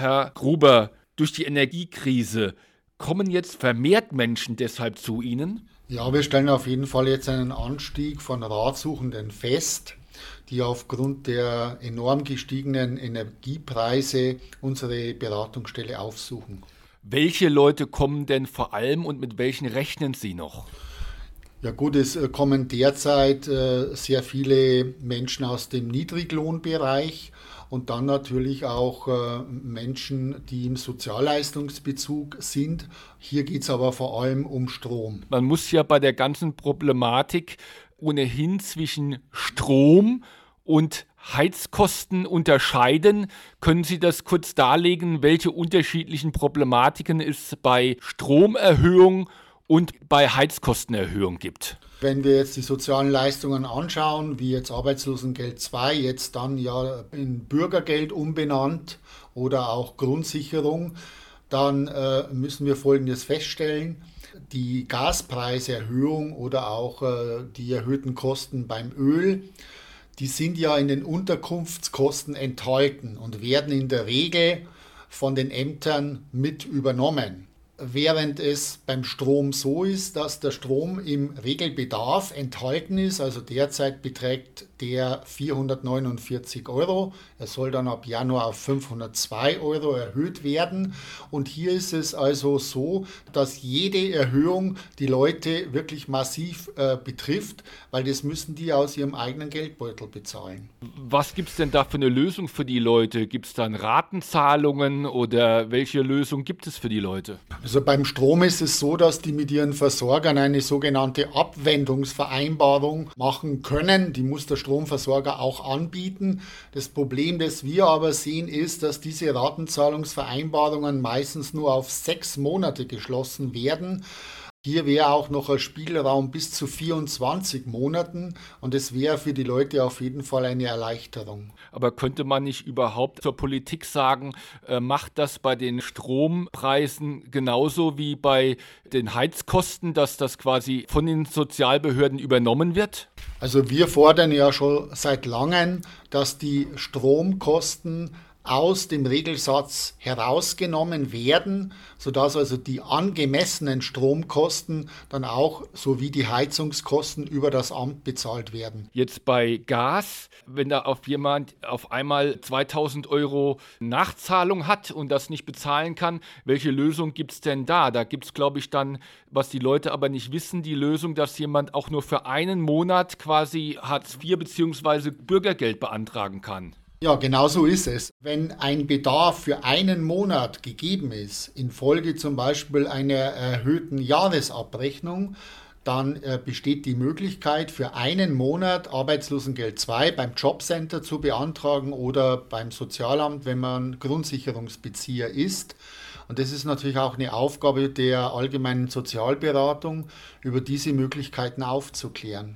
Herr Gruber, durch die Energiekrise kommen jetzt vermehrt Menschen deshalb zu Ihnen? Ja, wir stellen auf jeden Fall jetzt einen Anstieg von Ratsuchenden fest, die aufgrund der enorm gestiegenen Energiepreise unsere Beratungsstelle aufsuchen. Welche Leute kommen denn vor allem und mit welchen rechnen Sie noch? Ja gut, es äh, kommen derzeit äh, sehr viele Menschen aus dem Niedriglohnbereich und dann natürlich auch äh, Menschen, die im Sozialleistungsbezug sind. Hier geht es aber vor allem um Strom. Man muss ja bei der ganzen Problematik ohnehin zwischen Strom und Heizkosten unterscheiden. Können Sie das kurz darlegen, welche unterschiedlichen Problematiken es bei Stromerhöhung bei Heizkostenerhöhung gibt. Wenn wir jetzt die sozialen Leistungen anschauen, wie jetzt Arbeitslosengeld 2, jetzt dann ja in Bürgergeld umbenannt oder auch Grundsicherung, dann äh, müssen wir Folgendes feststellen. Die Gaspreiserhöhung oder auch äh, die erhöhten Kosten beim Öl, die sind ja in den Unterkunftskosten enthalten und werden in der Regel von den Ämtern mit übernommen während es beim Strom so ist, dass der Strom im Regelbedarf enthalten ist. Also derzeit beträgt der 449 Euro. Er soll dann ab Januar auf 502 Euro erhöht werden. Und hier ist es also so, dass jede Erhöhung die Leute wirklich massiv äh, betrifft, weil das müssen die aus ihrem eigenen Geldbeutel bezahlen. Was gibt es denn da für eine Lösung für die Leute? Gibt es dann Ratenzahlungen oder welche Lösung gibt es für die Leute? Also beim Strom ist es so, dass die mit ihren Versorgern eine sogenannte Abwendungsvereinbarung machen können. Die muss der Stromversorger auch anbieten. Das Problem, das wir aber sehen, ist, dass diese Ratenzahlungsvereinbarungen meistens nur auf sechs Monate geschlossen werden. Hier wäre auch noch ein Spielraum bis zu 24 Monaten und es wäre für die Leute auf jeden Fall eine Erleichterung. Aber könnte man nicht überhaupt zur Politik sagen, äh, macht das bei den Strompreisen genauso wie bei den Heizkosten, dass das quasi von den Sozialbehörden übernommen wird? Also wir fordern ja schon seit langem, dass die Stromkosten aus dem Regelsatz herausgenommen werden, sodass also die angemessenen Stromkosten dann auch sowie die Heizungskosten über das Amt bezahlt werden. Jetzt bei Gas, wenn da auf jemand auf einmal 2000 Euro Nachzahlung hat und das nicht bezahlen kann, welche Lösung gibt es denn da? Da gibt es, glaube ich, dann, was die Leute aber nicht wissen, die Lösung, dass jemand auch nur für einen Monat quasi Hartz IV bzw. Bürgergeld beantragen kann. Ja, genau so ist es. Wenn ein Bedarf für einen Monat gegeben ist, infolge zum Beispiel einer erhöhten Jahresabrechnung, dann äh, besteht die Möglichkeit für einen Monat Arbeitslosengeld 2 beim Jobcenter zu beantragen oder beim Sozialamt, wenn man Grundsicherungsbezieher ist. Und das ist natürlich auch eine Aufgabe der allgemeinen Sozialberatung, über diese Möglichkeiten aufzuklären.